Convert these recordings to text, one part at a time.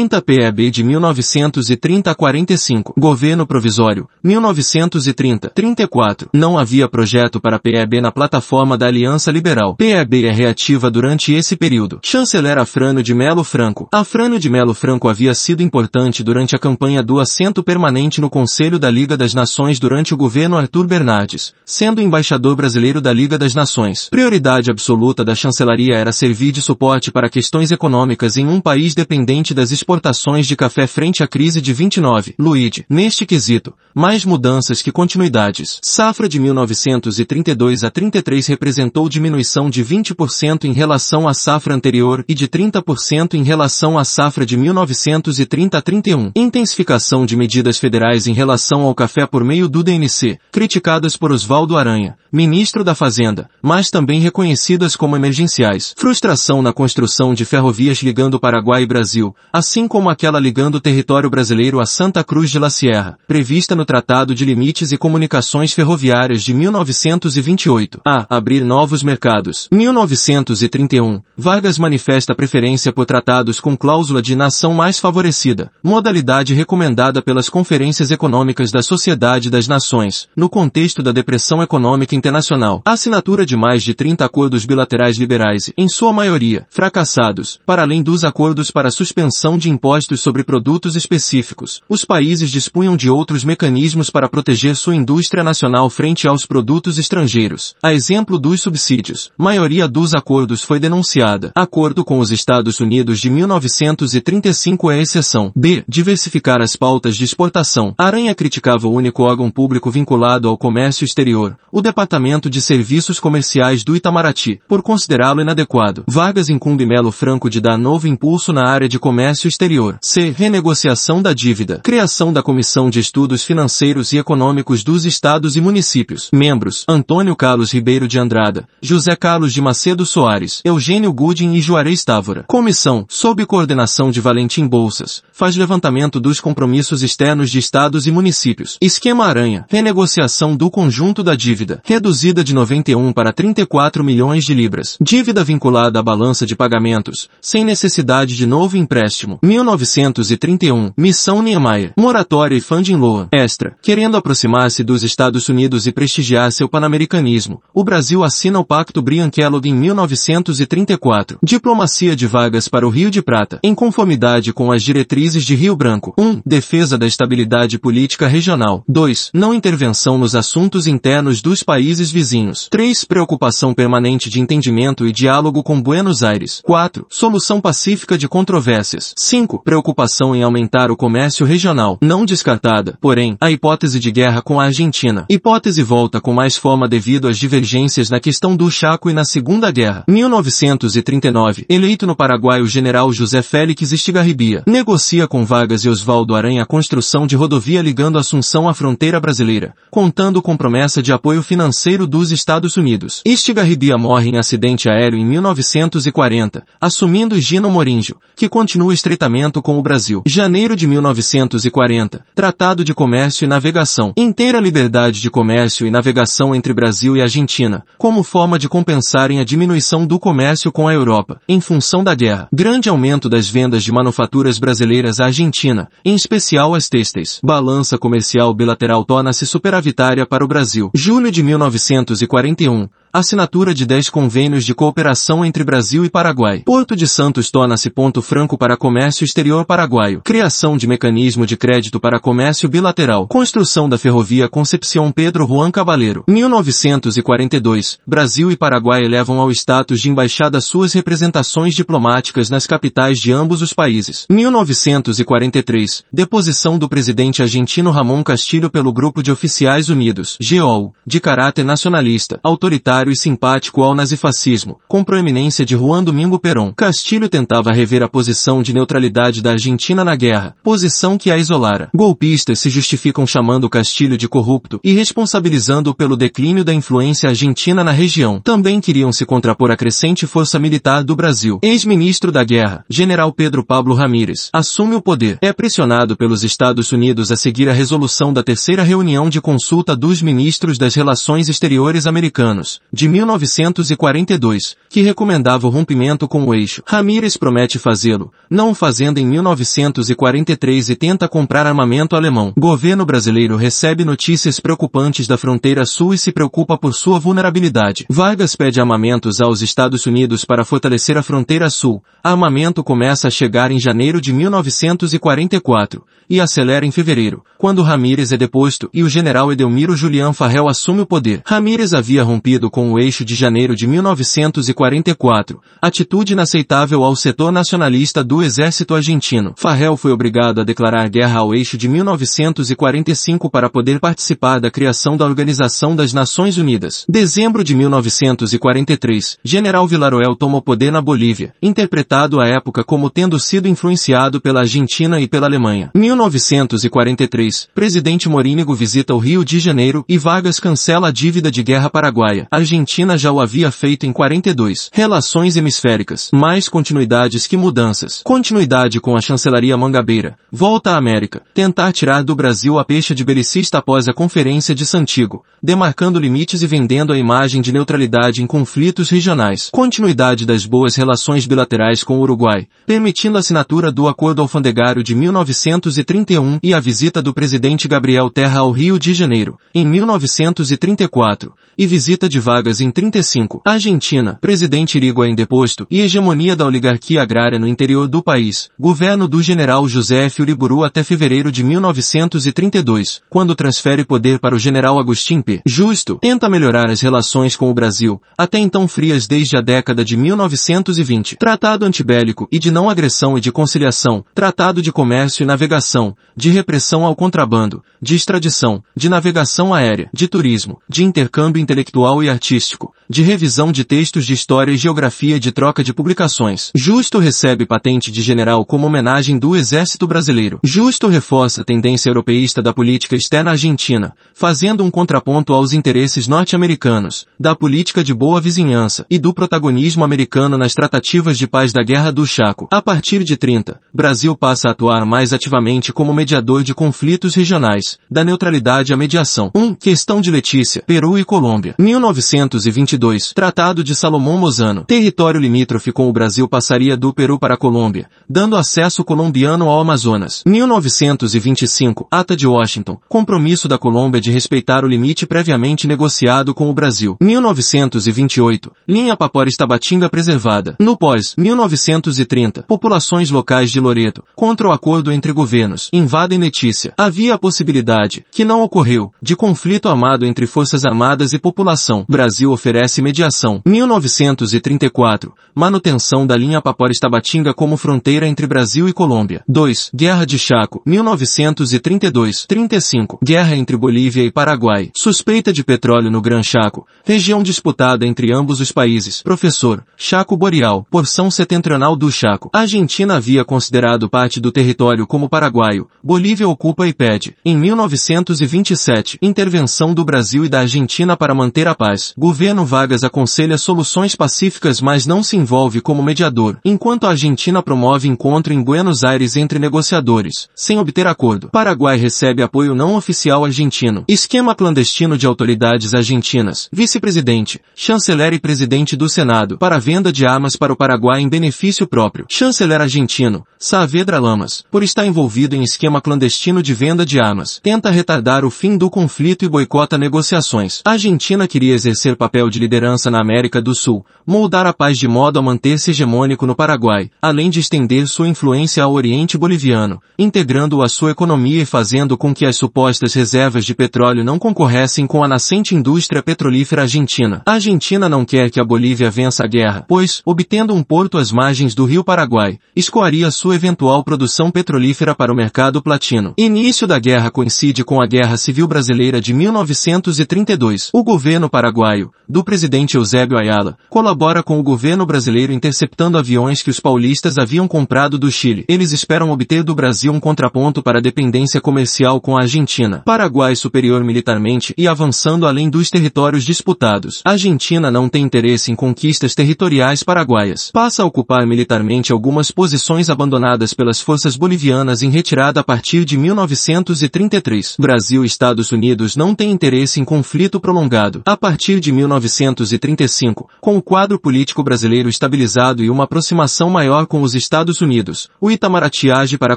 30 PEB de 1930 a 45. Governo Provisório, 1930. 34. Não havia projeto para PEB na plataforma da Aliança Liberal. PEB é reativa durante esse período. Chanceler Afrânio de Melo Franco. Afrânio de Melo Franco havia sido importante durante a campanha do assento permanente no Conselho da Liga das Nações durante o governo Arthur Bernardes, sendo embaixador brasileiro da Liga das Nações. Prioridade absoluta da chancelaria era servir de suporte para questões econômicas em um país dependente das exportações exportações de café frente à crise de 29. Luíde, neste quesito, mais mudanças que continuidades. Safra de 1932 a 33 representou diminuição de 20% em relação à safra anterior e de 30% em relação à safra de 1930 a 31. Intensificação de medidas federais em relação ao café por meio do DNC, criticadas por Oswaldo Aranha, ministro da Fazenda, mas também reconhecidas como emergenciais. Frustração na construção de ferrovias ligando Paraguai e Brasil, assim assim como aquela ligando o território brasileiro a Santa Cruz de la Sierra, prevista no Tratado de Limites e Comunicações Ferroviárias de 1928. A. Abrir novos mercados. 1931. Vargas manifesta preferência por tratados com cláusula de nação mais favorecida, modalidade recomendada pelas conferências econômicas da Sociedade das Nações, no contexto da depressão econômica internacional. Assinatura de mais de 30 acordos bilaterais liberais, em sua maioria, fracassados, para além dos acordos para suspensão de impostos sobre produtos específicos. Os países dispunham de outros mecanismos para proteger sua indústria nacional frente aos produtos estrangeiros. A exemplo dos subsídios, maioria dos acordos foi denunciada. Acordo com os Estados Unidos de 1935 é exceção. B. Diversificar as pautas de exportação. Aranha criticava o único órgão público vinculado ao comércio exterior, o Departamento de Serviços Comerciais do Itamaraty, por considerá-lo inadequado. Vargas incumbe Melo Franco de dar novo impulso na área de comércio exterior. C. Renegociação da dívida. Criação da Comissão de Estudos Financeiros e Econômicos dos Estados e Municípios. Membros. Antônio Carlos Ribeiro de Andrada, José Carlos de Macedo Soares, Eugênio Gooding e Juarez Távora. Comissão. Sob coordenação de Valentim Bolsas. Faz levantamento dos compromissos externos de estados e municípios. Esquema Aranha. Renegociação do conjunto da dívida. Reduzida de 91 para 34 milhões de libras. Dívida vinculada à balança de pagamentos. Sem necessidade de novo empréstimo. 1931, Missão Niemeyer, Moratória e Funding Law, Extra. Querendo aproximar-se dos Estados Unidos e prestigiar seu panamericanismo, o Brasil assina o Pacto Brian-Kellogg em 1934. Diplomacia de vagas para o Rio de Prata, em conformidade com as diretrizes de Rio Branco. 1. Defesa da estabilidade política regional. 2. Não intervenção nos assuntos internos dos países vizinhos. 3. Preocupação permanente de entendimento e diálogo com Buenos Aires. 4. Solução pacífica de controvérsias. 5. 5. Preocupação em aumentar o comércio regional. Não descartada, porém, a hipótese de guerra com a Argentina. Hipótese volta com mais forma devido às divergências na questão do Chaco e na Segunda Guerra. 1939. Eleito no Paraguai o general José Félix Estigarribia. Negocia com Vargas e Oswaldo Aranha a construção de rodovia ligando Assunção à fronteira brasileira, contando com promessa de apoio financeiro dos Estados Unidos. Estigarribia morre em acidente aéreo em 1940, assumindo Gino Morinjo, que continua estreitamente com o Brasil. Janeiro de 1940. Tratado de Comércio e Navegação. Inteira liberdade de comércio e navegação entre Brasil e Argentina, como forma de compensarem a diminuição do comércio com a Europa, em função da guerra. Grande aumento das vendas de manufaturas brasileiras à Argentina, em especial as têxteis. Balança comercial bilateral torna-se superavitária para o Brasil. Julho de 1941. Assinatura de 10 convênios de cooperação entre Brasil e Paraguai. Porto de Santos torna-se ponto franco para comércio exterior paraguaio. Criação de mecanismo de crédito para comércio bilateral. Construção da ferrovia Concepción Pedro Juan Cabaleiro. 1942. Brasil e Paraguai elevam ao status de embaixada suas representações diplomáticas nas capitais de ambos os países. 1943. Deposição do presidente argentino Ramon Castilho pelo Grupo de Oficiais Unidos, GOL, de caráter nacionalista, autoritário e simpático ao nazifascismo, com proeminência de Juan Domingo Perón. Castilho tentava rever a posição de neutralidade da Argentina na guerra, posição que a isolara. Golpistas se justificam chamando Castilho de corrupto e responsabilizando-o pelo declínio da influência argentina na região. Também queriam se contrapor à crescente força militar do Brasil. Ex-ministro da Guerra, General Pedro Pablo Ramírez, assume o poder. É pressionado pelos Estados Unidos a seguir a resolução da terceira reunião de consulta dos ministros das Relações Exteriores americanos, de 1942, que recomendava o rompimento com o eixo. Ramírez promete fazê-lo, não fazendo em 1943 e tenta comprar armamento alemão. Governo brasileiro recebe notícias preocupantes da fronteira sul e se preocupa por sua vulnerabilidade. Vargas pede armamentos aos Estados Unidos para fortalecer a fronteira sul. Armamento começa a chegar em janeiro de 1944 e acelera em fevereiro, quando Ramírez é deposto e o general Edelmiro Julián Farrell assume o poder. Ramírez havia rompido com o eixo de janeiro de 1944, atitude inaceitável ao setor nacionalista do exército argentino. Farrell foi obrigado a declarar guerra ao eixo de 1945 para poder participar da criação da Organização das Nações Unidas. Dezembro de 1943, General Villaroel tomou poder na Bolívia, interpretado à época como tendo sido influenciado pela Argentina e pela Alemanha. 1943, presidente Morínigo visita o Rio de Janeiro e Vargas cancela a dívida de guerra paraguaia. Argentina já o havia feito em 42. Relações hemisféricas. Mais continuidades que mudanças. Continuidade com a chancelaria Mangabeira. Volta à América. Tentar tirar do Brasil a peixe de belicista após a conferência de Santiago, demarcando limites e vendendo a imagem de neutralidade em conflitos regionais. Continuidade das boas relações bilaterais com o Uruguai, permitindo a assinatura do Acordo Alfandegário de 1931 e a visita do presidente Gabriel Terra ao Rio de Janeiro, em 1934, e visita de Vargas em 35. Argentina, presidente Irigoyen deposto e hegemonia da oligarquia agrária no interior do país, governo do general José F. Uriburu até fevereiro de 1932, quando transfere poder para o general Agustín P. Justo, tenta melhorar as relações com o Brasil, até então frias desde a década de 1920. Tratado antibélico e de não agressão e de conciliação, tratado de comércio e navegação, de repressão ao contrabando, de extradição, de navegação aérea, de turismo, de intercâmbio intelectual e artístico, artístico de revisão de textos de história e geografia de troca de publicações. Justo recebe patente de general como homenagem do Exército Brasileiro. Justo reforça a tendência europeísta da política externa argentina, fazendo um contraponto aos interesses norte-americanos, da política de boa vizinhança e do protagonismo americano nas tratativas de paz da Guerra do Chaco. A partir de 30, Brasil passa a atuar mais ativamente como mediador de conflitos regionais, da neutralidade à mediação. 1. Um, questão de Letícia, Peru e Colômbia. 1922. Tratado de Salomão Mozano. Território limítrofe com o Brasil passaria do Peru para a Colômbia, dando acesso colombiano ao Amazonas. 1925. Ata de Washington. Compromisso da Colômbia de respeitar o limite previamente negociado com o Brasil. 1928. Linha Papores-Tabatinga preservada. No pós, 1930. Populações locais de Loreto, contra o acordo entre governos, invadem Letícia. Havia a possibilidade, que não ocorreu, de conflito armado entre forças armadas e população. Brasil oferece mediação. 1934. Manutenção da linha Papores-Tabatinga como fronteira entre Brasil e Colômbia. 2. Guerra de Chaco. 1932. 35. Guerra entre Bolívia e Paraguai. Suspeita de petróleo no Gran Chaco. Região disputada entre ambos os países. Professor. Chaco Boreal. Porção setentrional do Chaco. Argentina havia considerado parte do território como paraguaio. Bolívia ocupa e pede. Em 1927. Intervenção do Brasil e da Argentina para manter a paz. Governo Vargas aconselha soluções pacíficas mas não se envolve como mediador, enquanto a Argentina promove encontro em Buenos Aires entre negociadores, sem obter acordo. Paraguai recebe apoio não oficial argentino. Esquema clandestino de autoridades argentinas. Vice-presidente, chanceler e presidente do Senado para venda de armas para o Paraguai em benefício próprio. Chanceler argentino, Saavedra Lamas, por estar envolvido em esquema clandestino de venda de armas, tenta retardar o fim do conflito e boicota negociações. A Argentina queria exercer papel de liderança na América do Sul, moldar a paz de modo a manter-se hegemônico no Paraguai, além de estender sua influência ao Oriente Boliviano, integrando-o à sua economia e fazendo com que as supostas reservas de petróleo não concorressem com a nascente indústria petrolífera argentina. A Argentina não quer que a Bolívia vença a guerra, pois, obtendo um porto às margens do rio Paraguai, escoaria sua eventual produção petrolífera para o mercado platino. Início da guerra coincide com a Guerra Civil Brasileira de 1932. O governo paraguaio, do presidente Eusébio Ayala, colabora com o governo brasileiro interceptando aviões que os paulistas haviam comprado do Chile. Eles esperam obter do Brasil um contraponto para a dependência comercial com a Argentina. Paraguai superior militarmente e avançando além dos territórios disputados. A Argentina não tem interesse em conquistas territoriais paraguaias. Passa a ocupar militarmente algumas posições abandonadas pelas forças bolivianas em retirada a partir de 1933. Brasil e Estados Unidos não têm interesse em conflito prolongado. A partir de 19 1935, com o quadro político brasileiro estabilizado e uma aproximação maior com os Estados Unidos, o Itamaraty age para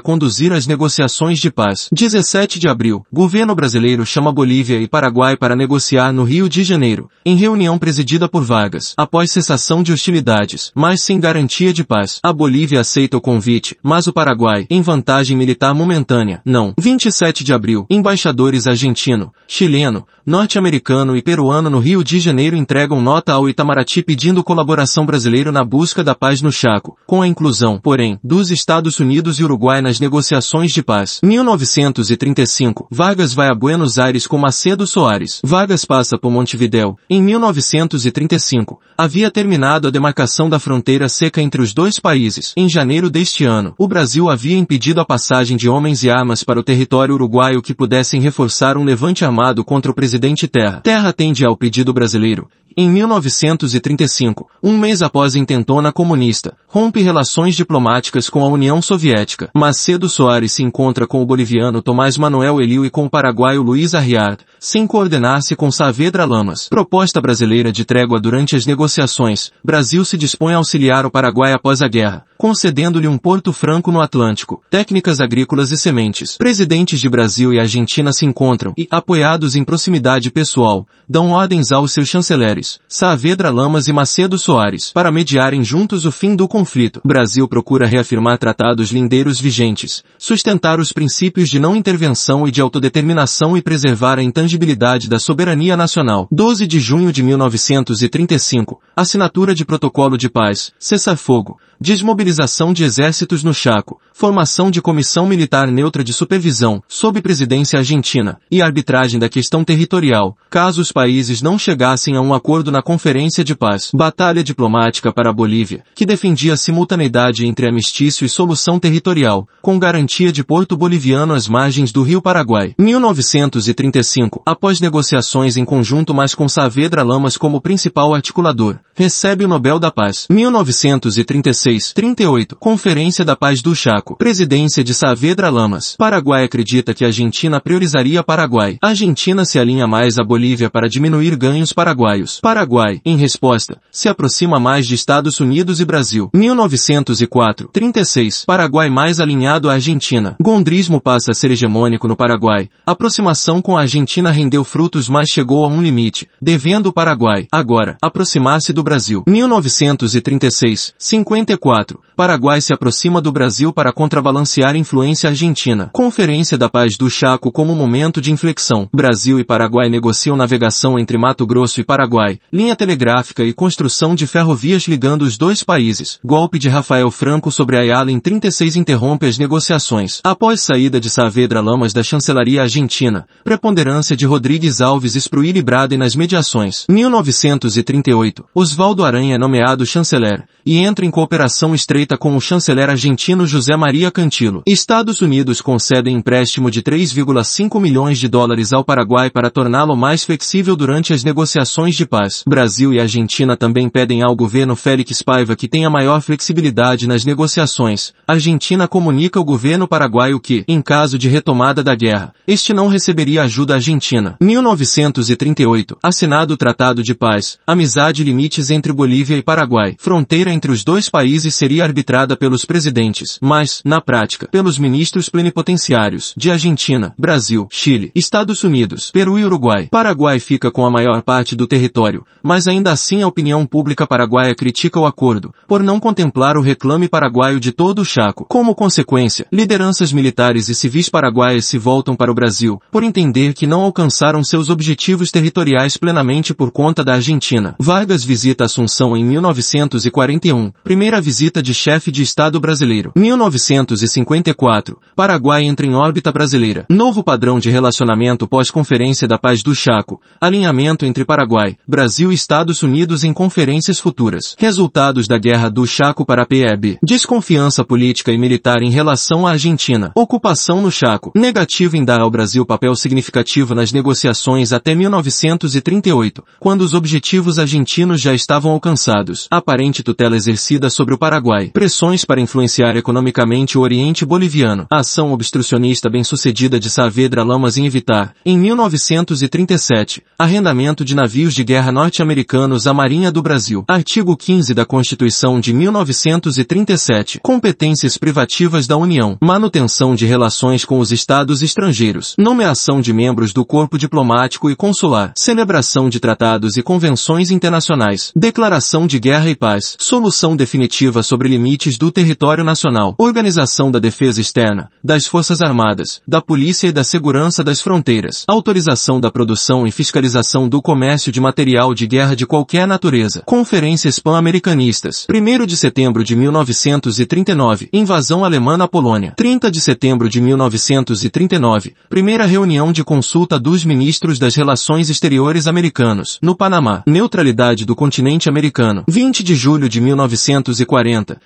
conduzir as negociações de paz. 17 de abril, governo brasileiro chama Bolívia e Paraguai para negociar no Rio de Janeiro, em reunião presidida por Vargas, após cessação de hostilidades, mas sem garantia de paz. A Bolívia aceita o convite, mas o Paraguai, em vantagem militar momentânea, não. 27 de abril, embaixadores argentino, chileno, norte-americano e peruano no Rio de Janeiro entregam nota ao Itamaraty pedindo colaboração brasileira na busca da paz no Chaco, com a inclusão, porém, dos Estados Unidos e Uruguai nas negociações de paz. 1935, Vargas vai a Buenos Aires com Macedo Soares. Vargas passa por Montevidéu. Em 1935, havia terminado a demarcação da fronteira seca entre os dois países. Em janeiro deste ano, o Brasil havia impedido a passagem de homens e armas para o território uruguaio que pudessem reforçar um levante armado contra o presidente Terra. Terra atende ao pedido brasileiro em 1935, um mês após a intentona comunista, rompe relações diplomáticas com a União Soviética. Macedo Soares se encontra com o boliviano Tomás Manuel Eliu e com o paraguaio Luiz Arriard, sem coordenar-se com Saavedra Lamas. Proposta brasileira de trégua durante as negociações, Brasil se dispõe a auxiliar o Paraguai após a guerra, concedendo-lhe um porto franco no Atlântico, técnicas agrícolas e sementes. Presidentes de Brasil e Argentina se encontram e, apoiados em proximidade pessoal, dão ordens aos seus chanceleres Saavedra Lamas e Macedo Soares, para mediarem juntos o fim do conflito. Brasil procura reafirmar tratados lindeiros vigentes, sustentar os princípios de não intervenção e de autodeterminação e preservar a intangibilidade da soberania nacional. 12 de junho de 1935, assinatura de protocolo de paz, cessar-fogo, desmobilização de exércitos no Chaco, formação de comissão militar neutra de supervisão, sob presidência argentina, e arbitragem da questão territorial, caso os países não chegassem a um acordo na Conferência de Paz. Batalha diplomática para a Bolívia, que defendia a simultaneidade entre amistício e solução territorial, com garantia de porto boliviano às margens do rio Paraguai. 1935, após negociações em conjunto mas com Saavedra Lamas como principal articulador, recebe o Nobel da Paz. 1935 36, 38. Conferência da Paz do Chaco. Presidência de Saavedra Lamas. Paraguai acredita que a Argentina priorizaria Paraguai. Argentina se alinha mais à Bolívia para diminuir ganhos paraguaios. Paraguai, em resposta, se aproxima mais de Estados Unidos e Brasil. 1904, 36. Paraguai mais alinhado à Argentina. Gondrismo passa a ser hegemônico no Paraguai. A aproximação com a Argentina rendeu frutos mas chegou a um limite, devendo o Paraguai, agora, aproximar-se do Brasil. 1936, 50 34. Paraguai se aproxima do Brasil para contrabalancear influência argentina. Conferência da Paz do Chaco como momento de inflexão. Brasil e Paraguai negociam navegação entre Mato Grosso e Paraguai, linha telegráfica e construção de ferrovias ligando os dois países. Golpe de Rafael Franco sobre Ayala em 36 interrompe as negociações. Após saída de Saavedra Lamas da chancelaria argentina, preponderância de Rodrigues Alves Espruí Brade nas mediações. 1938. Osvaldo Aranha é nomeado chanceler, e entra em cooperação cooperação estreita com o chanceler argentino José Maria Cantilo. Estados Unidos concedem empréstimo de 3,5 milhões de dólares ao Paraguai para torná-lo mais flexível durante as negociações de paz. Brasil e Argentina também pedem ao governo Félix Paiva que tenha maior flexibilidade nas negociações. Argentina comunica ao governo paraguaio que, em caso de retomada da guerra, este não receberia ajuda argentina. 1938. Assinado o Tratado de Paz, Amizade e Limites entre Bolívia e Paraguai. Fronteira entre os dois países seria arbitrada pelos presidentes, mas, na prática, pelos ministros plenipotenciários de Argentina, Brasil, Chile, Estados Unidos, Peru e Uruguai. Paraguai fica com a maior parte do território, mas ainda assim a opinião pública paraguaia critica o acordo, por não contemplar o reclame paraguaio de todo o Chaco. Como consequência, lideranças militares e civis paraguaias se voltam para o Brasil, por entender que não alcançaram seus objetivos territoriais plenamente por conta da Argentina. Vargas visita Assunção em 1941, primeira visita de chefe de Estado brasileiro. 1954. Paraguai entra em órbita brasileira. Novo padrão de relacionamento pós-Conferência da Paz do Chaco. Alinhamento entre Paraguai, Brasil e Estados Unidos em conferências futuras. Resultados da Guerra do Chaco para a PEB. Desconfiança política e militar em relação à Argentina. Ocupação no Chaco. Negativo em dar ao Brasil papel significativo nas negociações até 1938, quando os objetivos argentinos já estavam alcançados. Aparente tutela exercida sobre sobre o Paraguai. Pressões para influenciar economicamente o Oriente Boliviano. A ação obstrucionista bem-sucedida de Saavedra Lamas em evitar, em 1937, arrendamento de navios de guerra norte-americanos à Marinha do Brasil. Artigo 15 da Constituição de 1937. Competências privativas da União. Manutenção de relações com os estados estrangeiros. Nomeação de membros do corpo diplomático e consular. Celebração de tratados e convenções internacionais. Declaração de guerra e paz. Solução definitiva sobre limites do território nacional. Organização da defesa externa, das Forças Armadas, da Polícia e da Segurança das Fronteiras. Autorização da produção e fiscalização do comércio de material de guerra de qualquer natureza. Conferências pan-americanistas. 1 de setembro de 1939. Invasão alemã na Polônia. 30 de setembro de 1939. Primeira reunião de consulta dos ministros das Relações Exteriores americanos. No Panamá. Neutralidade do continente americano. 20 de julho de 1940.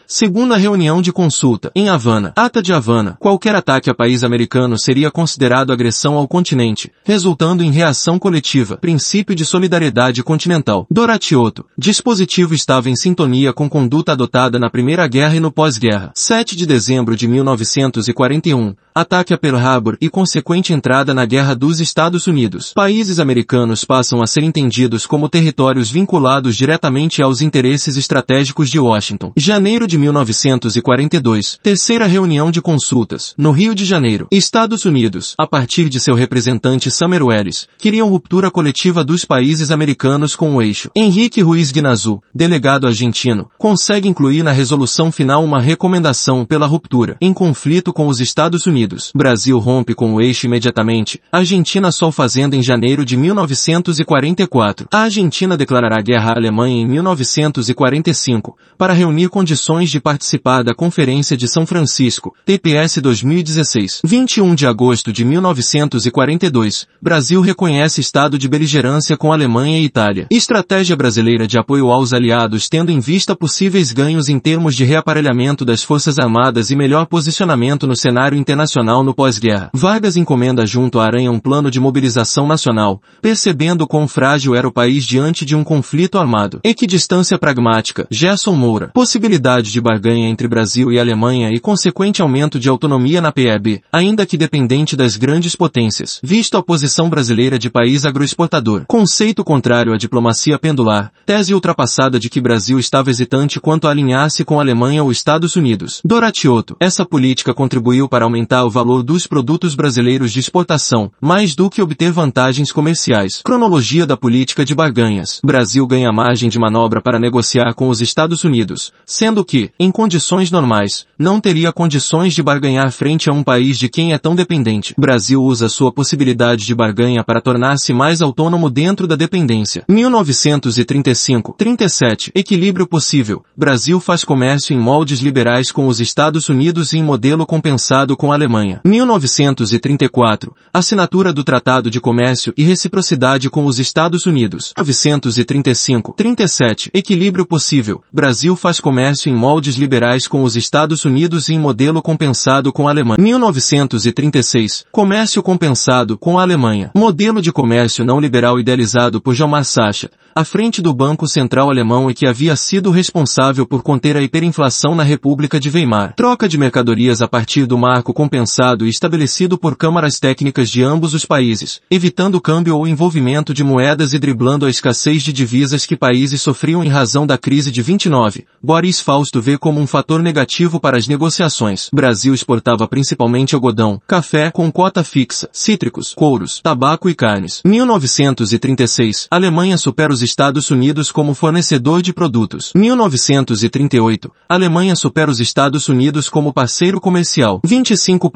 Segunda reunião de consulta. Em Havana. Ata de Havana. Qualquer ataque a país americano seria considerado agressão ao continente, resultando em reação coletiva. Princípio de solidariedade continental. Doratioto. Dispositivo estava em sintonia com conduta adotada na Primeira Guerra e no pós-guerra. 7 de dezembro de 1941. Ataque a Pearl Harbor e consequente entrada na Guerra dos Estados Unidos. Países americanos passam a ser entendidos como territórios vinculados diretamente aos interesses estratégicos de Washington. Janeiro de 1942. Terceira reunião de consultas. No Rio de Janeiro. Estados Unidos, a partir de seu representante Summer Welles, queriam ruptura coletiva dos países americanos com o eixo. Henrique Ruiz Guinazu, delegado argentino, consegue incluir na resolução final uma recomendação pela ruptura, em conflito com os Estados Unidos. Brasil rompe com o eixo imediatamente. Argentina Sol Fazenda em janeiro de 1944. A Argentina declarará guerra à Alemanha em 1945, para reunir condições de participar da Conferência de São Francisco, TPS 2016. 21 de agosto de 1942, Brasil reconhece estado de beligerância com Alemanha e Itália. Estratégia brasileira de apoio aos aliados tendo em vista possíveis ganhos em termos de reaparelhamento das Forças Armadas e melhor posicionamento no cenário internacional no pós-guerra. Vargas encomenda junto à Aranha um plano de mobilização nacional, percebendo quão frágil era o país diante de um conflito armado. Equidistância pragmática. Gerson Moura. Possibilidade de barganha entre Brasil e Alemanha e consequente aumento de autonomia na PEB, ainda que dependente das grandes potências, visto a posição brasileira de país agroexportador. Conceito contrário à diplomacia pendular, tese ultrapassada de que Brasil estava hesitante quanto a alinhar-se com Alemanha ou Estados Unidos. Doratioto. Essa política contribuiu para aumentar o valor dos produtos brasileiros de exportação, mais do que obter vantagens comerciais. Cronologia da política de barganhas. Brasil ganha margem de manobra para negociar com os Estados Unidos, sendo que, em condições normais, não teria condições de barganhar frente a um país de quem é tão dependente. Brasil usa sua possibilidade de barganha para tornar-se mais autônomo dentro da dependência. 1935. 37. Equilíbrio possível. Brasil faz comércio em moldes liberais com os Estados Unidos e em modelo compensado com a Alemanha. 1934. Assinatura do Tratado de Comércio e Reciprocidade com os Estados Unidos. 1935. 37. Equilíbrio possível. Brasil faz comércio em moldes liberais com os Estados Unidos e em modelo compensado com a Alemanha. 1936. Comércio compensado com a Alemanha. Modelo de comércio não liberal idealizado por Jomar Sacha, à frente do Banco Central Alemão e que havia sido responsável por conter a hiperinflação na República de Weimar. Troca de mercadorias a partir do marco compensado e estabelecido por câmaras técnicas de ambos os países, evitando câmbio ou envolvimento de moedas e driblando a escassez de divisas que países sofriam em razão da crise de 29. Boris Fausto vê como um fator negativo para as negociações. Brasil exportava principalmente algodão, café com cota fixa, cítricos, couros, tabaco e carnes. 1936. Alemanha supera os Estados Unidos como fornecedor de produtos. 1938. Alemanha supera os Estados Unidos como parceiro comercial. 25%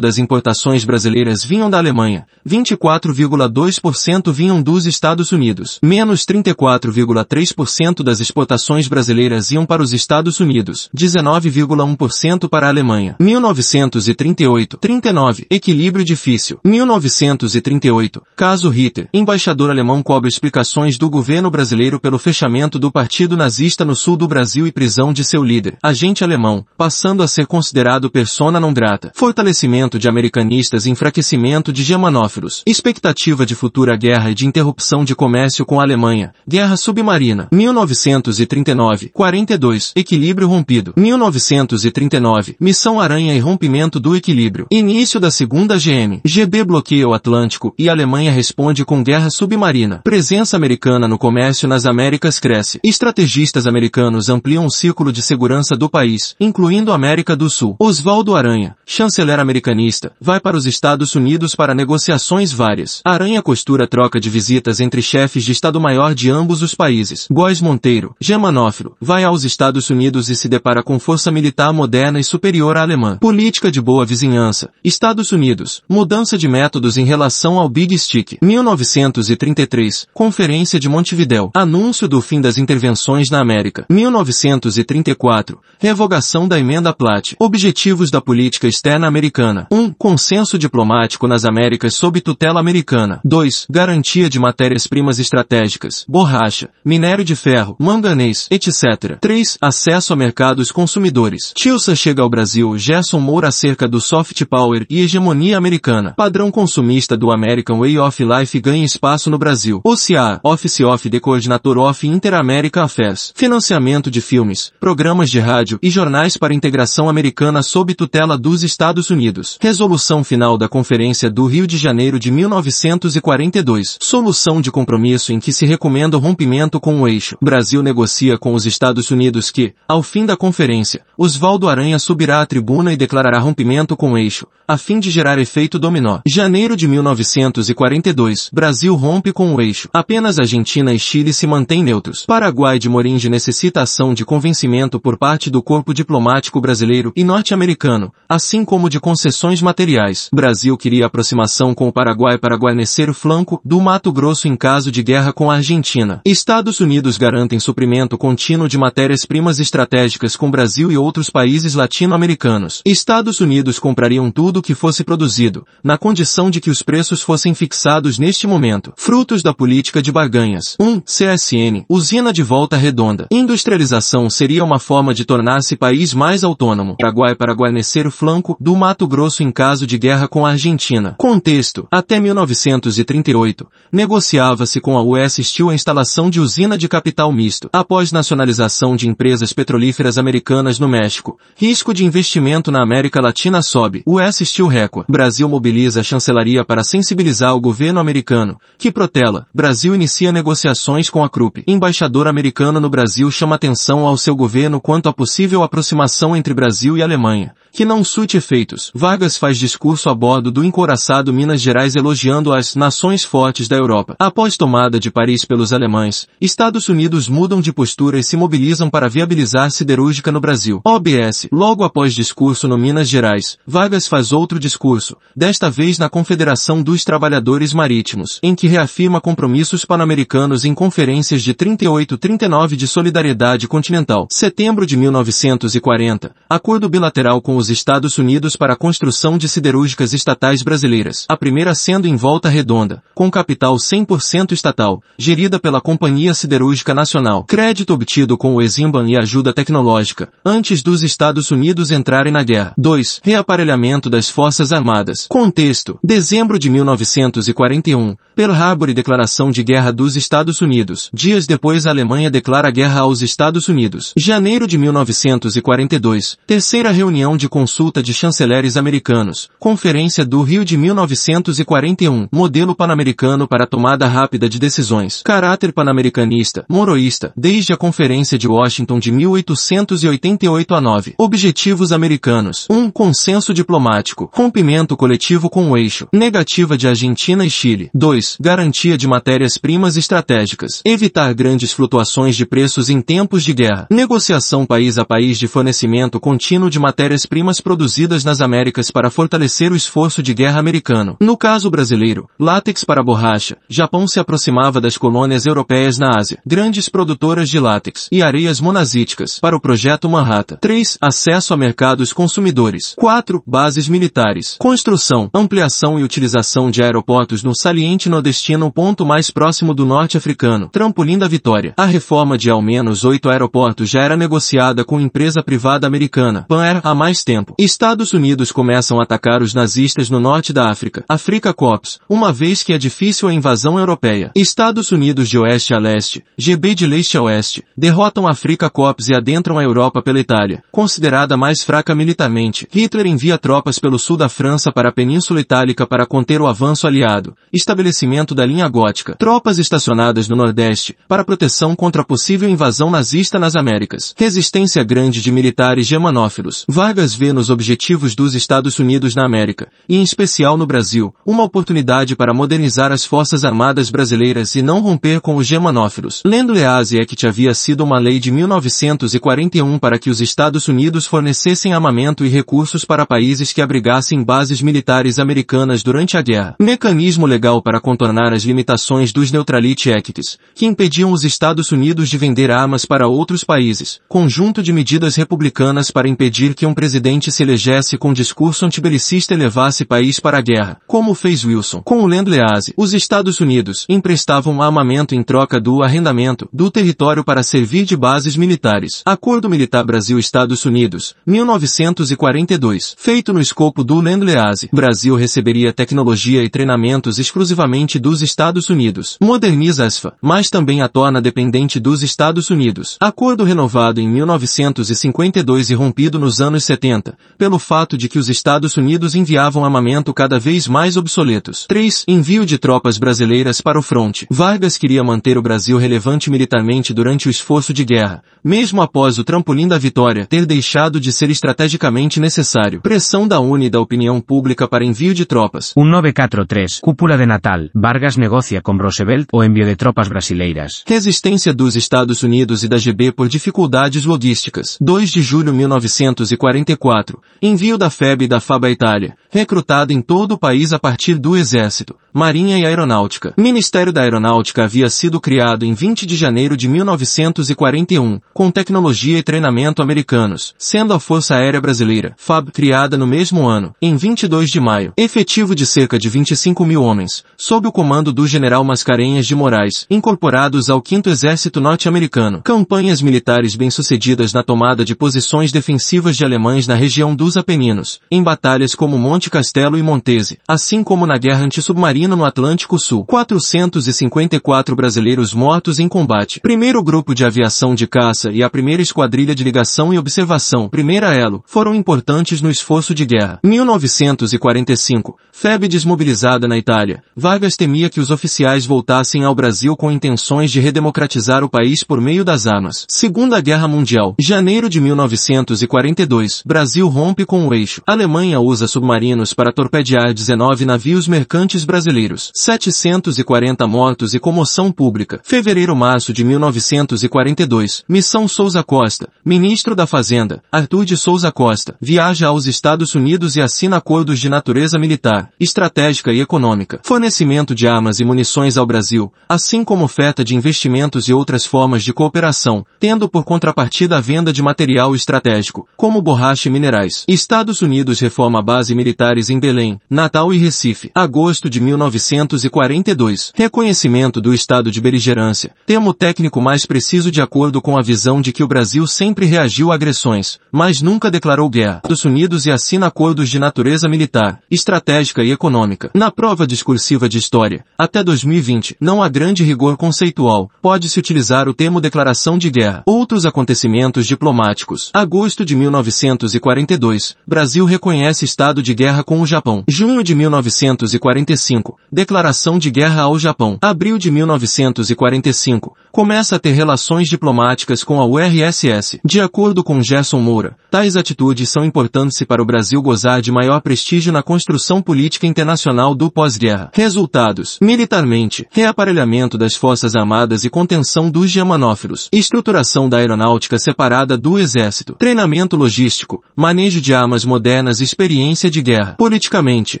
das importações brasileiras vinham da Alemanha. 24,2% vinham dos Estados Unidos. Menos 34,3% das exportações brasileiras iam para os Estados Unidos. 19,1% para a Alemanha. 1938. 39. Equilíbrio difícil. 1938. Caso Ritter. Embaixador alemão cobre explicações do governo brasileiro pelo fechamento do partido nazista no sul do Brasil e prisão de seu líder, agente alemão, passando a ser considerado persona não grata. Foi fortalecimento de americanistas e enfraquecimento de germanófilos. Expectativa de futura guerra e de interrupção de comércio com a Alemanha. Guerra submarina. 1939. 42. Equilíbrio rompido. 1939. Missão Aranha e rompimento do equilíbrio. Início da segunda GM. GB bloqueia o Atlântico e Alemanha responde com guerra submarina. Presença americana no comércio nas Américas cresce. Estrategistas americanos ampliam o círculo de segurança do país, incluindo a América do Sul. Oswaldo Aranha, chanceler americanista, vai para os Estados Unidos para negociações várias. Aranha costura troca de visitas entre chefes de Estado-Maior de ambos os países. Góes Monteiro, germanófilo, vai aos Estados Unidos e se depara com força militar moderna e superior à alemã. Política de boa vizinhança. Estados Unidos, mudança de métodos em relação ao Big Stick. 1933, Conferência de Montevideo. Anúncio do fim das intervenções na América. 1934, revogação da emenda Platt. Objetivos da política externa americana. 1. Um, consenso diplomático nas Américas sob tutela americana. 2. Garantia de matérias-primas estratégicas. Borracha, minério de ferro, manganês, etc. 3. Acesso a mercados consumidores. Tilsa chega ao Brasil. Gerson Moura acerca do soft power e hegemonia americana. Padrão consumista do American Way of Life ganha espaço no Brasil. OCA, Office of the Coordinator of Inter-America Affairs. Financiamento de filmes, programas de rádio e jornais para integração americana sob tutela dos Estados Unidos. Resolução final da Conferência do Rio de Janeiro de 1942. Solução de compromisso em que se recomenda o rompimento com o eixo. Brasil negocia com os Estados Unidos que, ao fim da conferência, Oswaldo Aranha subirá à tribuna e declarará rompimento com o eixo, a fim de gerar efeito dominó. Janeiro de 1942. Brasil rompe com o eixo. Apenas Argentina e Chile se mantêm neutros. Paraguai de Moringe necessita ação de convencimento por parte do corpo diplomático brasileiro e norte-americano, assim como de concessões materiais. Brasil queria aproximação com o Paraguai para guarnecer o flanco do Mato Grosso em caso de guerra com a Argentina. Estados Unidos garantem suprimento contínuo de matérias-primas estratégicas com Brasil e outros países latino-americanos. Estados Unidos comprariam tudo que fosse produzido, na condição de que os preços fossem fixados neste momento. Frutos da política de barganhas. 1. Um, CSN, usina de volta redonda. Industrialização seria uma forma de tornar-se país mais autônomo. Paraguai para guarnecer o flanco do Mato Grosso em caso de guerra com a Argentina. Contexto. Até 1938, negociava-se com a US Steel a instalação de usina de capital misto. Após nacionalização de empresas petrolíferas americanas no México, risco de investimento na América Latina sobe. US Steel Record. Brasil mobiliza a chancelaria para sensibilizar o governo americano, que protela. Brasil inicia negociações com a Krupp. Embaixador americano no Brasil chama atenção ao seu governo quanto à possível aproximação entre Brasil e Alemanha, que não surte efeitos. Vargas faz discurso a bordo do encoraçado Minas Gerais elogiando as nações fortes da Europa. Após tomada de Paris pelos alemães, Estados Unidos mudam de postura e se mobilizam para viabilizar siderúrgica no Brasil. OBS. Logo após discurso no Minas Gerais, Vargas faz outro discurso, desta vez na Confederação dos Trabalhadores Marítimos, em que reafirma compromissos pan-americanos em conferências de 38 e 39 de solidariedade continental. Setembro de 1940. Acordo bilateral com os Estados Unidos para a construção de siderúrgicas estatais brasileiras. A primeira sendo em Volta Redonda, com capital 100% estatal, gerida pela Companhia Siderúrgica Nacional. Crédito obtido com o Eximban e ajuda tecnológica, antes dos Estados Unidos entrarem na guerra. 2. Reaparelhamento das Forças Armadas. Contexto. Dezembro de 1941. Pearl Harbor e declaração de guerra dos Estados Unidos. Dias depois a Alemanha declara guerra aos Estados Unidos. Janeiro de 1942. Terceira reunião de consulta de chanceleres americanos. Conferência do Rio de 1941. Modelo pan-americano para tomada rápida de decisões. Caráter pan-americanista, moroísta, desde a Conferência de Washington de 1888 a 9. Objetivos americanos. 1. Um, consenso diplomático. Rompimento coletivo com o eixo. Negativa de Argentina e Chile. 2. Garantia de matérias-primas estratégicas. Evitar grandes flutuações de preços em tempos de guerra. Negociação país a país de fornecimento contínuo de matérias-primas produzidas nas Américas para fortalecer o esforço de guerra americano. No caso brasileiro, látex para borracha. Japão se aproximava das colônias europeias na Ásia, grandes produtoras de látex e areias monazíticas para o projeto Manhattan. 3. Acesso a mercados consumidores. 4. Bases militares. Construção, ampliação e utilização de aeroportos no saliente nordestino ponto mais próximo do norte africano. Trampolim da Vitória. A reforma de ao menos oito aeroportos já era negociada com empresa privada americana, Pan Air, há mais tempo. Estados Unidos Unidos começam a atacar os nazistas no norte da África, Africa Corps, uma vez que é difícil a invasão europeia. Estados Unidos de oeste a leste, GB de leste a oeste, derrotam a Africa Corps e adentram a Europa pela Itália, considerada mais fraca militarmente. Hitler envia tropas pelo sul da França para a Península Itálica para conter o avanço aliado. Estabelecimento da linha gótica. Tropas estacionadas no Nordeste, para proteção contra possível invasão nazista nas Américas. Resistência grande de militares germanófilos. Vargas vê nos objetivos dos Estados Unidos na América, e em especial no Brasil, uma oportunidade para modernizar as forças armadas brasileiras e não romper com os germanófilos. Lendo Lease é que havia sido uma lei de 1941 para que os Estados Unidos fornecessem armamento e recursos para países que abrigassem bases militares americanas durante a guerra. Mecanismo legal para contornar as limitações dos Neutrality Acts, que impediam os Estados Unidos de vender armas para outros países. Conjunto de medidas republicanas para impedir que um presidente se elegesse com discurso antibelicista levasse país para a guerra, como fez Wilson. Com o Lend-Lease, os Estados Unidos emprestavam armamento em troca do arrendamento do território para servir de bases militares. Acordo Militar Brasil-Estados Unidos, 1942. Feito no escopo do Lend-Lease, Brasil receberia tecnologia e treinamentos exclusivamente dos Estados Unidos. Moderniza a SFA, mas também a torna dependente dos Estados Unidos. Acordo renovado em 1952 e rompido nos anos 70, pelo fato de que os Estados Unidos enviavam armamento cada vez mais obsoletos. 3. Envio de tropas brasileiras para o fronte. Vargas queria manter o Brasil relevante militarmente durante o esforço de guerra, mesmo após o trampolim da vitória ter deixado de ser estrategicamente necessário. Pressão da UNE e da opinião pública para envio de tropas. 1943, Cúpula de Natal, Vargas negocia com Roosevelt o envio de tropas brasileiras. Resistência dos Estados Unidos e da GB por dificuldades logísticas. 2 de julho 1944. Envio da FEB e da FAB à Itália. Recrutado em todo o país a partir do Exército, Marinha e Aeronáutica. Ministério da Aeronáutica havia sido criado em 20 de janeiro de 1941, com tecnologia e treinamento americanos, sendo a Força Aérea Brasileira, FAB, criada no mesmo ano, em 22 de maio. Efetivo de cerca de 25 mil homens, sob o comando do general Mascarenhas de Moraes, incorporados ao 5 Exército Norte-Americano. Campanhas militares bem-sucedidas na tomada de posições defensivas de alemães na região dos Apeninos, em batalhas como Monte Castelo e Montese, assim como na guerra antissubmarina no Atlântico Sul. 454 brasileiros mortos em combate. Primeiro grupo de aviação de caça e a primeira esquadrilha de ligação e observação, primeira elo, foram importantes no esforço de guerra. 1945. FEB desmobilizada na Itália. Vargas temia que os oficiais voltassem ao Brasil com intenções de redemocratizar o país por meio das armas. Segunda Guerra Mundial. Janeiro de 1942. Brasil rompe com o eixo. Alemanha usa submarinos para torpedear 19 navios mercantes brasileiros. 740 mortos e comoção pública. Fevereiro-março de 1942. Missão Souza Costa. Ministro da Fazenda. Arthur de Souza Costa. Viaja aos Estados Unidos e assina acordos de natureza militar, estratégica e econômica. Fornecimento de armas e munições ao Brasil, assim como oferta de investimentos e outras formas de cooperação, tendo por contrapartida a venda de material estratégico, como borracha e minerais. Estados Unidos reforma base militares em Belém, Natal e Recife. Agosto de 1942. Reconhecimento do estado de beligerância. Termo técnico mais preciso de acordo com a visão de que o Brasil sempre reagiu a agressões, mas nunca declarou guerra. Estados Unidos e assina acordos de natureza militar, estratégica e econômica. Na prova discursiva de história, até 2020, não há grande rigor conceitual. Pode-se utilizar o termo declaração de guerra. Outros acontecimentos diplomáticos. Agosto de 1942, Brasil reconhece estado de guerra com o Japão. Junho de 1945, declaração de guerra ao Japão. Abril de 1945, começa a ter relações diplomáticas com a URSS. De acordo com Gerson Moura, tais atitudes são importantes para o Brasil gozar de maior prestígio na construção política internacional do pós-guerra. Resultados. Militarmente, reaparelhamento das forças armadas e contenção dos germanófilos. Estruturação da aeronáutica separada do exército. Treinamento logístico. Manejo de armas modernas e experiência de guerra. Politicamente,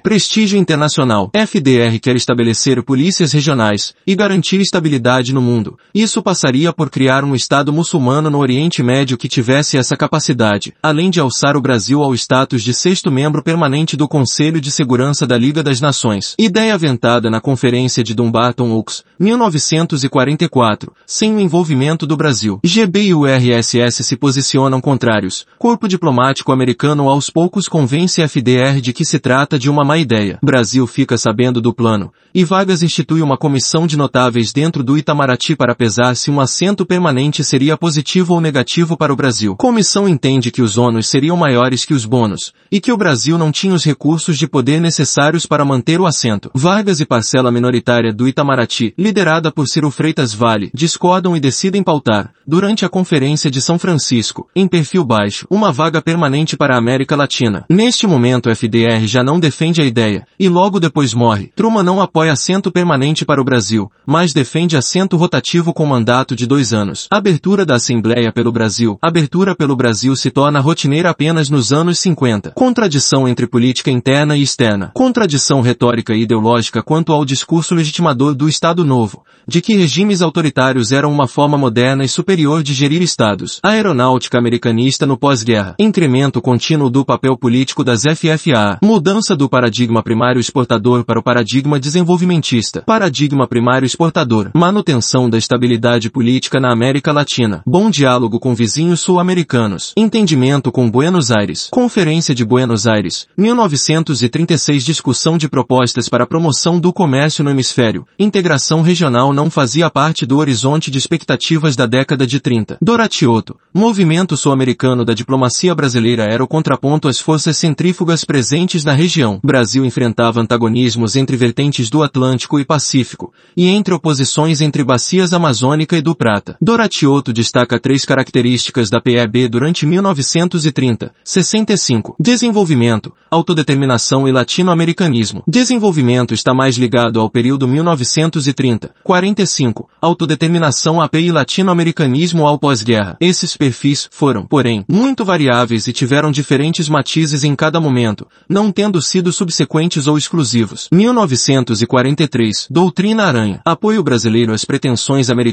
prestígio internacional. FDR quer estabelecer polícias regionais e garantir estabilidade no mundo. E Isso passaria por criar um Estado muçulmano no Oriente Médio que tivesse essa capacidade, além de alçar o Brasil ao status de sexto membro permanente do Conselho de Segurança da Liga das Nações. Ideia aventada na Conferência de Dumbarton Oaks, 1944, sem o envolvimento do Brasil. GB e o RSS se posicionam contrários. Corpo diplomático americano aos poucos convence a FDR de que se trata de uma má ideia. Brasil fica sabendo do plano, e Vargas institui uma comissão de notáveis dentro do Itamaraty para pesar se um assento permanente seria positivo ou negativo para o Brasil. Comissão entende que os ônus seriam maiores que os bônus, e que o Brasil não tinha os recursos de poder necessários para manter o assento. Vargas e parcela minoritária do Itamaraty, liderada por Ciro Freitas Vale, discordam e decidem pautar, durante a Conferência de São Francisco, em perfil baixo, uma vaga permanente para a América Latina. Neste momento o FDR já não defende a ideia, e logo depois morre. Truman não apoia assento permanente para o Brasil, mas defende assento rotativo com mandato de dois anos. Abertura da Assembleia pelo Brasil. Abertura pelo Brasil se torna rotineira apenas nos anos 50. Contradição entre política interna e externa. Contradição retórica e ideológica quanto ao discurso legitimador do Estado Novo, de que regimes autoritários eram uma forma moderna e superior de gerir estados. Aeronáutica americanista no pós-guerra. Incremento contínuo do papel político das FFA. Mudança do paradigma primário exportador para o paradigma desenvolvimentista. Paradigma primário exportador. Manutenção da estabilidade política na América Latina. Bom diálogo com vizinhos sul-americanos. Entendimento com Buenos Aires. Conferência de Buenos Aires. 1936 Discussão de propostas para a promoção do comércio no hemisfério. Integração regional não fazia parte do horizonte de expectativas da década de 30. Doratioto. Movimento sul-americano da diplomacia brasileira era o contraponto às forças centrífugas presentes na região. Brasil enfrentava antagonismos entre vertentes do Atlântico e Pacífico, e entre oposições entre bacias amazônica e do Prata. Doratioto destaca três características da PEB durante 1930, 65. Desenvolvimento, autodeterminação e latino-americanismo. Desenvolvimento está mais ligado ao período 1930, 45. Autodeterminação AP e latino-americanismo ao pós-guerra. Esses perfis foram, porém, muito variáveis e tiveram diferentes matizes em cada momento, não tendo sido subsequentes ou exclusivos. 1943. Doutrina Aranha. Apoio brasileiro às pretensões americanas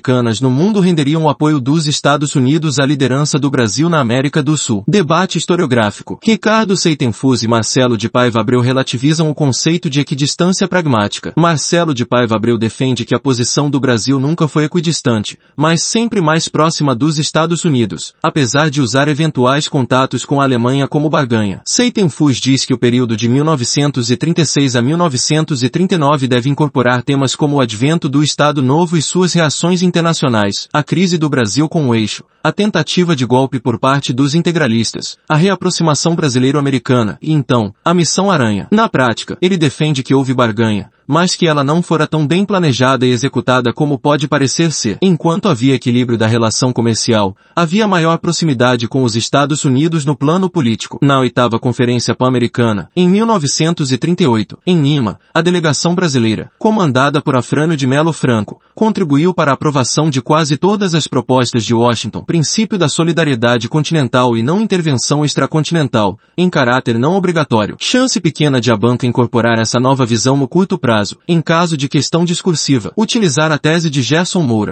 no mundo renderiam o apoio dos Estados Unidos à liderança do Brasil na América do Sul. Debate historiográfico. Ricardo Seitenfus e Marcelo de Paiva Abreu relativizam o conceito de equidistância pragmática. Marcelo de Paiva Abreu defende que a posição do Brasil nunca foi equidistante, mas sempre mais próxima dos Estados Unidos, apesar de usar eventuais contatos com a Alemanha como barganha. Seitenfus diz que o período de 1936 a 1939 deve incorporar temas como o advento do Estado Novo e suas reações internacionais, a crise do Brasil com o eixo, a tentativa de golpe por parte dos integralistas, a reaproximação brasileiro-americana e então, a missão Aranha. Na prática, ele defende que houve barganha, mas que ela não fora tão bem planejada e executada como pode parecer ser. Enquanto havia equilíbrio da relação comercial, havia maior proximidade com os Estados Unidos no plano político. Na oitava Conferência Pan-Americana, em 1938, em Lima, a delegação brasileira, comandada por Afrânio de Melo Franco, contribuiu para a aprovação de quase todas as propostas de Washington, princípio da solidariedade continental e não intervenção extracontinental, em caráter não obrigatório. Chance pequena de a banca incorporar essa nova visão no curto prazo, em caso de questão discursiva, utilizar a tese de Gerson Moura,